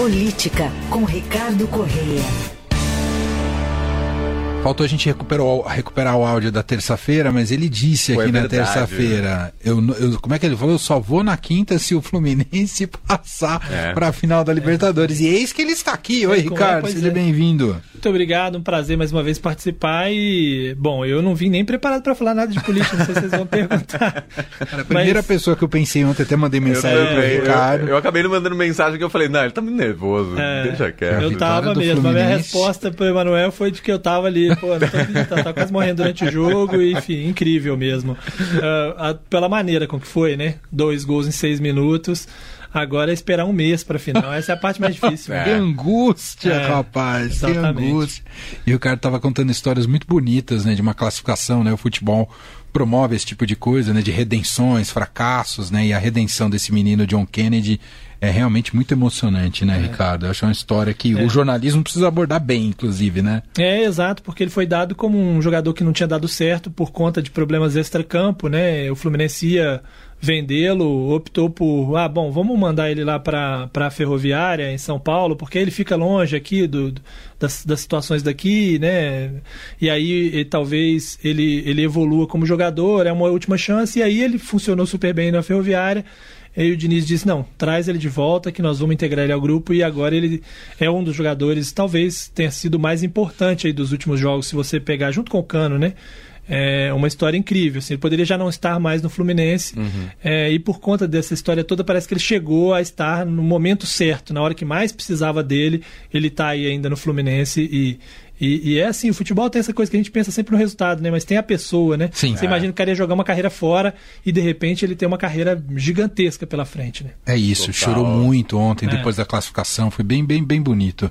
Política, com Ricardo Correia. Faltou a gente recuperar, recuperar o áudio da terça-feira, mas ele disse aqui na terça-feira. Eu, eu, como é que ele falou? Eu só vou na quinta se o Fluminense passar é. para a final da Libertadores. É. E eis que ele está aqui. Oi, é, Ricardo, seja é. bem-vindo. Muito obrigado, um prazer mais uma vez participar. E, bom, eu não vim nem preparado para falar nada de política, não sei se vocês vão perguntar. Cara, a primeira mas... pessoa que eu pensei ontem, até mandei mensagem para o Ricardo. Eu, eu, acabei não mandando mensagem que eu falei, não, ele tá muito nervoso, é, deixa quieto. Eu tava mesmo. A minha resposta para o Emanuel foi de que eu tava ali pô, tá, tá quase morrendo durante o jogo, e, enfim, incrível mesmo. Uh, a, pela maneira com que foi, né? Dois gols em seis minutos. Agora é esperar um mês para final. Essa é a parte mais difícil. Né? Que angústia, é, rapaz. Exatamente. Que angústia. E o cara tava contando histórias muito bonitas, né? De uma classificação, né? O futebol promove esse tipo de coisa, né? De redenções, fracassos, né? E a redenção desse menino John Kennedy é realmente muito emocionante, né, é. Ricardo? Eu acho uma história que é. o jornalismo precisa abordar bem, inclusive, né? É, exato, porque ele foi dado como um jogador que não tinha dado certo por conta de problemas extra-campo, né? O Fluminense ia vendê-lo, optou por, ah, bom, vamos mandar ele lá para a Ferroviária em São Paulo, porque ele fica longe aqui do, do das, das situações daqui, né? E aí e, talvez ele, ele evolua como jogador, é uma última chance, e aí ele funcionou super bem na Ferroviária e o Diniz disse: não, traz ele de volta que nós vamos integrar ele ao grupo. E agora ele é um dos jogadores, talvez tenha sido mais importante aí dos últimos jogos, se você pegar junto com o Cano, né? É uma história incrível. Assim, ele poderia já não estar mais no Fluminense. Uhum. É, e por conta dessa história toda, parece que ele chegou a estar no momento certo, na hora que mais precisava dele. Ele está aí ainda no Fluminense e, e, e, é assim, o futebol tem essa coisa que a gente pensa sempre no resultado, né? Mas tem a pessoa, né? Sim. Você é. imagina que o cara ia jogar uma carreira fora e de repente ele tem uma carreira gigantesca pela frente, né? É isso, Total. chorou muito ontem é. depois da classificação, foi bem, bem, bem bonito.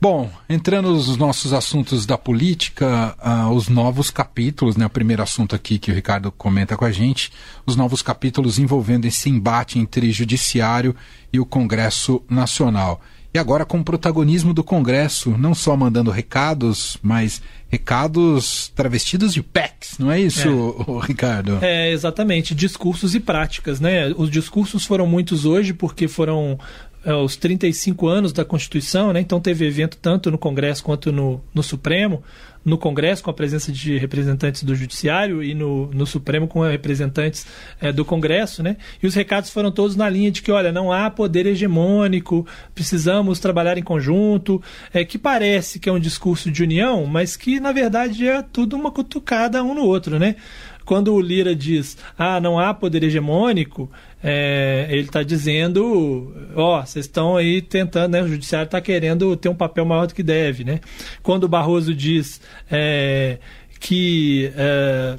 Bom, entrando nos nossos assuntos da política, uh, os novos capítulos, né? O primeiro assunto aqui que o Ricardo comenta com a gente, os novos capítulos envolvendo esse embate entre judiciário e o Congresso Nacional. E agora com o protagonismo do Congresso, não só mandando recados, mas recados travestidos de PECs, não é isso, é. Ricardo? É, exatamente, discursos e práticas, né? Os discursos foram muitos hoje porque foram é, os 35 anos da Constituição, né? então teve evento tanto no Congresso quanto no, no Supremo no Congresso com a presença de representantes do Judiciário e no, no Supremo com representantes é, do Congresso, né? E os recados foram todos na linha de que, olha, não há poder hegemônico, precisamos trabalhar em conjunto, é, que parece que é um discurso de união, mas que na verdade é tudo uma cutucada um no outro, né? quando o Lira diz, ah, não há poder hegemônico, é, ele está dizendo, ó, vocês estão aí tentando, né, o judiciário está querendo ter um papel maior do que deve, né? Quando o Barroso diz é, que é,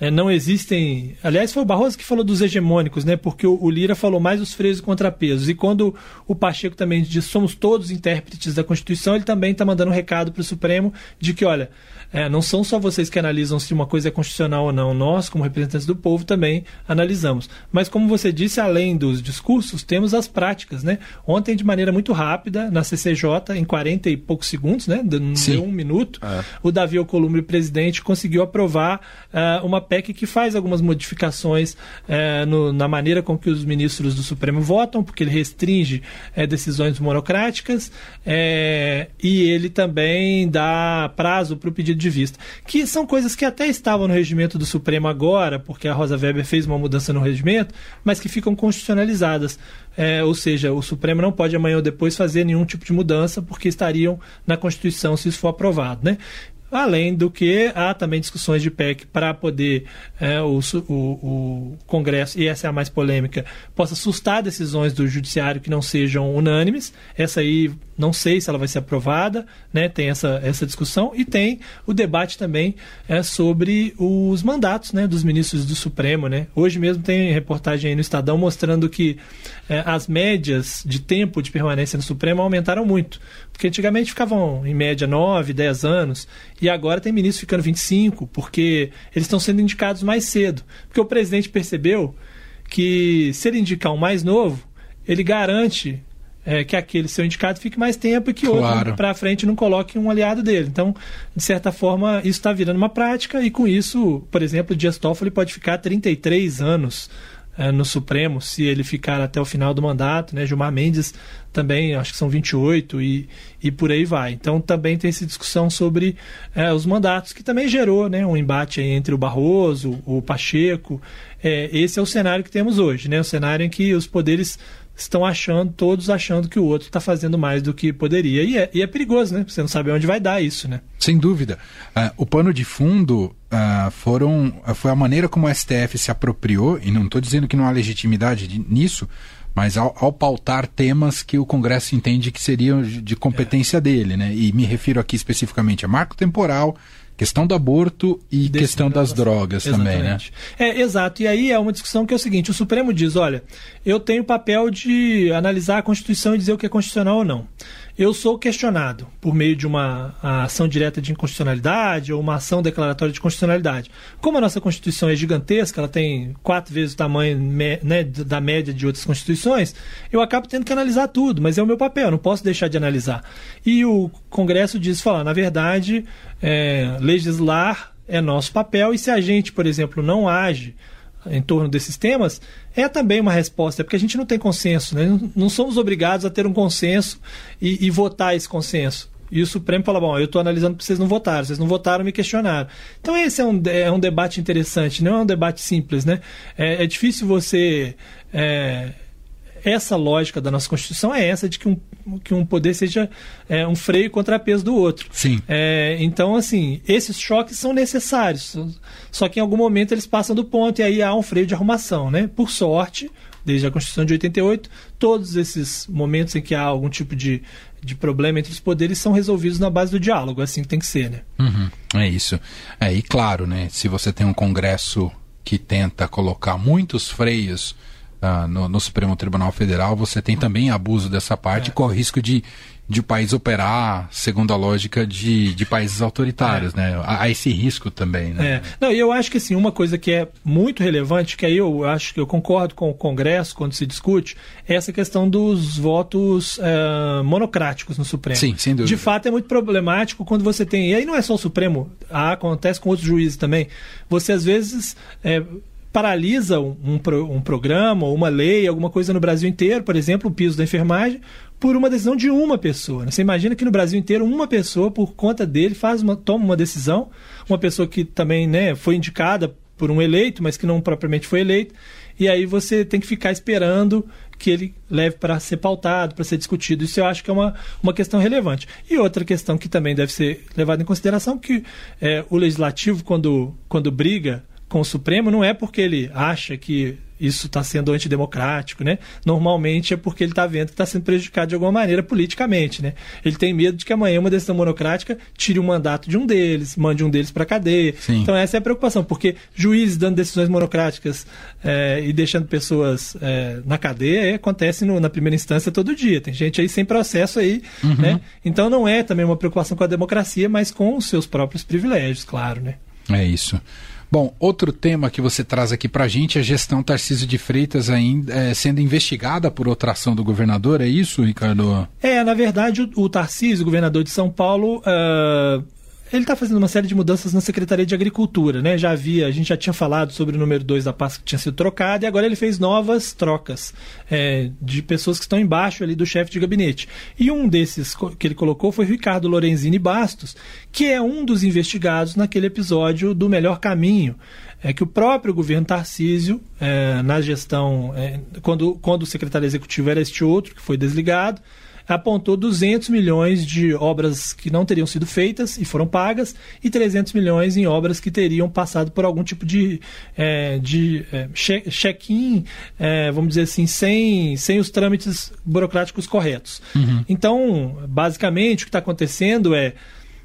é, não existem. Aliás, foi o Barroso que falou dos hegemônicos, né? Porque o, o, Lira falou mais dos freios e contrapesos. E quando o Pacheco também diz somos todos intérpretes da Constituição, ele também está mandando um recado para o Supremo de que, olha, é, não são só vocês que analisam se uma coisa é constitucional ou não, nós, como representantes do povo, também analisamos. Mas, como você disse, além dos discursos, temos as práticas, né? Ontem, de maneira muito rápida, na CCJ, em 40 e poucos segundos, né? Deu um minuto, é. o Davi Alcolumbre, presidente, conseguiu aprovar uh, uma PEC que faz algumas modificações uh, no, na maneira com que os ministros do Supremo votam, porque ele restringe uh, decisões monocráticas e ele também dá prazo para o pedido de vista. Que são coisas que até estavam no regimento do Supremo agora, porque a Rosa Weber fez uma mudança no regimento, mas que ficam constitucionalizadas. É, ou seja, o Supremo não pode amanhã ou depois fazer nenhum tipo de mudança, porque estariam na Constituição se isso for aprovado. Né? Além do que há também discussões de PEC para poder é, o, o, o, Congresso, e essa é a mais polêmica, possa sustar decisões do Judiciário que não sejam unânimes. Essa aí não sei se ela vai ser aprovada, né? tem essa, essa discussão, e tem o debate também é, sobre os mandatos né, dos ministros do Supremo. Né? Hoje mesmo tem reportagem aí no Estadão mostrando que é, as médias de tempo de permanência no Supremo aumentaram muito. Porque antigamente ficavam em média 9, 10 anos, e agora tem ministros ficando 25, porque eles estão sendo indicados mais cedo. Porque o presidente percebeu que se ele indicar um mais novo, ele garante é, que aquele seu indicado fique mais tempo e que claro. outro para frente não coloque um aliado dele. Então, de certa forma, isso está virando uma prática e com isso, por exemplo, o Dias Toffoli pode ficar 33 anos no Supremo, se ele ficar até o final do mandato, né? Gilmar Mendes também, acho que são 28 e, e por aí vai. Então também tem essa discussão sobre é, os mandatos, que também gerou né, um embate entre o Barroso, o Pacheco. É, esse é o cenário que temos hoje, né? O cenário em que os poderes estão achando, todos achando que o outro está fazendo mais do que poderia. E é, e é, perigoso, né? Você não sabe onde vai dar isso, né? Sem dúvida. Uh, o pano de fundo uh, foram, uh, foi a maneira como o STF se apropriou, e não estou dizendo que não há legitimidade de, nisso, mas ao, ao, pautar temas que o Congresso entende que seriam de competência é. dele, né? E me refiro aqui especificamente a marco temporal, questão do aborto e Desse questão das drogas Exatamente. também, né? É, exato. E aí é uma discussão que é o seguinte: o Supremo diz, olha, eu tenho o papel de analisar a Constituição e dizer o que é constitucional ou não eu sou questionado por meio de uma ação direta de inconstitucionalidade ou uma ação declaratória de constitucionalidade. Como a nossa Constituição é gigantesca, ela tem quatro vezes o tamanho né, da média de outras constituições, eu acabo tendo que analisar tudo, mas é o meu papel, não posso deixar de analisar. E o Congresso diz, falar, na verdade, é, legislar é nosso papel e se a gente, por exemplo, não age em torno desses temas, é também uma resposta, porque a gente não tem consenso, né? não somos obrigados a ter um consenso e, e votar esse consenso. E o Supremo fala: bom, eu estou analisando porque vocês não votaram, vocês não votaram, me questionaram. Então, esse é um, é um debate interessante, não é um debate simples, né? É, é difícil você. É, essa lógica da nossa Constituição é essa de que um, que um poder seja é, um freio contra peso do outro. Sim. É, então, assim, esses choques são necessários. Só que em algum momento eles passam do ponto e aí há um freio de arrumação, né? Por sorte, desde a Constituição de 88, todos esses momentos em que há algum tipo de, de problema entre os poderes são resolvidos na base do diálogo, assim que tem que ser, né? Uhum, é isso. É, e claro, né, se você tem um Congresso que tenta colocar muitos freios uh, no, no, Supremo Tribunal Federal, você tem também abuso dessa parte, é. com o risco de, de o país operar segundo a lógica de, de países autoritários, é. né? Há, há, esse risco também, né? É. Não, eu acho que assim, uma coisa que é muito relevante, que aí eu acho que eu concordo com o Congresso quando se discute, é essa questão dos votos uh, monocráticos no Supremo. Sim, sem dúvida. De fato, é muito problemático quando você tem. E aí não é só o Supremo, acontece com outros juízes também. Você às vezes. É, paralisa um, um, um, programa ou uma lei, alguma coisa no Brasil inteiro, por exemplo, o piso da enfermagem, por uma decisão de uma pessoa. Né? Você imagina que no Brasil inteiro uma pessoa, por conta dele, faz uma, toma uma decisão, uma pessoa que também né, foi indicada por um eleito, mas que não propriamente foi eleito, e aí você tem que ficar esperando que ele leve para ser pautado, para ser discutido. Isso eu acho que é uma, uma questão relevante. E outra questão que também deve ser levada em consideração, que é, o legislativo, quando, quando briga com o Supremo não é porque ele acha que isso está sendo antidemocrático, né? Normalmente é porque ele está vendo que está sendo prejudicado de alguma maneira politicamente, né? Ele tem medo de que amanhã uma decisão monocrática tire o mandato de um deles, mande um deles para a cadeia. Sim. Então essa é a preocupação, porque juízes dando decisões monocráticas é, e deixando pessoas é, na cadeia acontece no, na primeira instância todo dia. Tem gente aí sem processo aí, uhum. né? Então não é também uma preocupação com a democracia, mas com os seus próprios privilégios, claro, né? É isso. Bom, outro tema que você traz aqui para a gente é a gestão Tarcísio de Freitas ainda é, sendo investigada por outra ação do governador, é isso, Ricardo? É, na verdade, o, o Tarcísio, governador de São Paulo, uh, ele está fazendo uma série de mudanças na Secretaria de Agricultura, né? Já havia, a gente já tinha falado sobre o número 2 da pasta que tinha sido trocado, e agora ele fez novas trocas é, de pessoas que estão embaixo ali do chefe de gabinete. E um desses que ele colocou foi Ricardo Lorenzini Bastos, que é um dos investigados naquele episódio do Melhor Caminho. É que o próprio governo Tarcísio, é, na gestão, é, quando, quando o secretário executivo era este outro, que foi desligado, apontou 200 milhões de obras que não teriam sido feitas e foram pagas e 300 milhões em obras que teriam passado por algum tipo de, é, de é, check-in, é, vamos dizer assim, sem, sem os trâmites burocráticos corretos. Uhum. Então, basicamente, o que está acontecendo é,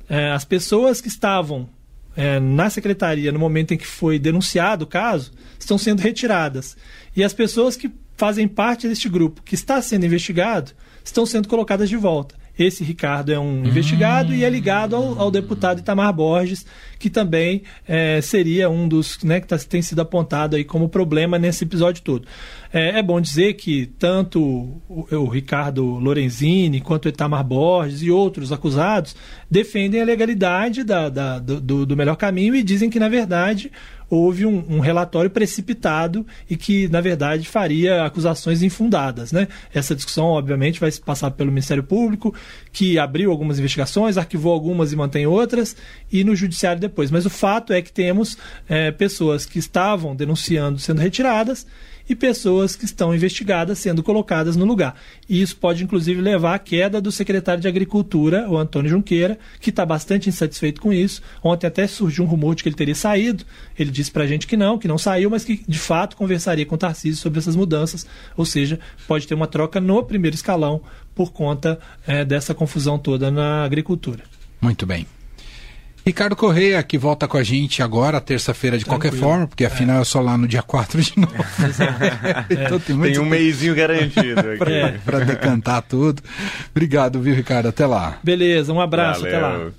é as pessoas que estavam é, na secretaria no momento em que foi denunciado o caso estão sendo retiradas. E as pessoas que fazem parte deste grupo que está sendo investigado estão sendo colocadas de volta. Esse Ricardo é um investigado e é ligado ao, ao, deputado Itamar Borges, que também é, seria um dos né, que tá, tem sido apontado aí como problema nesse episódio todo. É, é bom dizer que tanto o, o, Ricardo Lorenzini quanto o Itamar Borges e outros acusados defendem a legalidade da, da, do, do melhor caminho e dizem que, na verdade, houve um, um, relatório precipitado e que, na verdade, faria acusações infundadas. Né? Essa discussão, obviamente, vai passar pelo Ministério Público, que abriu algumas investigações, arquivou algumas e mantém outras, e no Judiciário depois. Mas o fato é que temos é, pessoas que estavam denunciando sendo retiradas e pessoas que estão investigadas sendo colocadas no lugar. E isso pode, inclusive, levar à queda do secretário de Agricultura, o Antônio Junqueira, que está bastante insatisfeito com isso. Ontem até surgiu um rumor de que ele teria saído. Ele disse para a gente que não, que não saiu, mas que de fato conversaria com o Tarcísio sobre essas mudanças. Ou seja, pode ter uma troca no primeiro escalão por conta é, dessa confusão toda na agricultura. Muito bem. Ricardo Correia, que volta com a gente agora, terça-feira, de Tranquilo. qualquer forma, porque afinal é. eu sou lá no dia 4 de novo. É. então tem, tem um mêsinho garantido para decantar tudo. Obrigado, viu, Ricardo? Até lá. Beleza, um abraço, Valeu. até lá.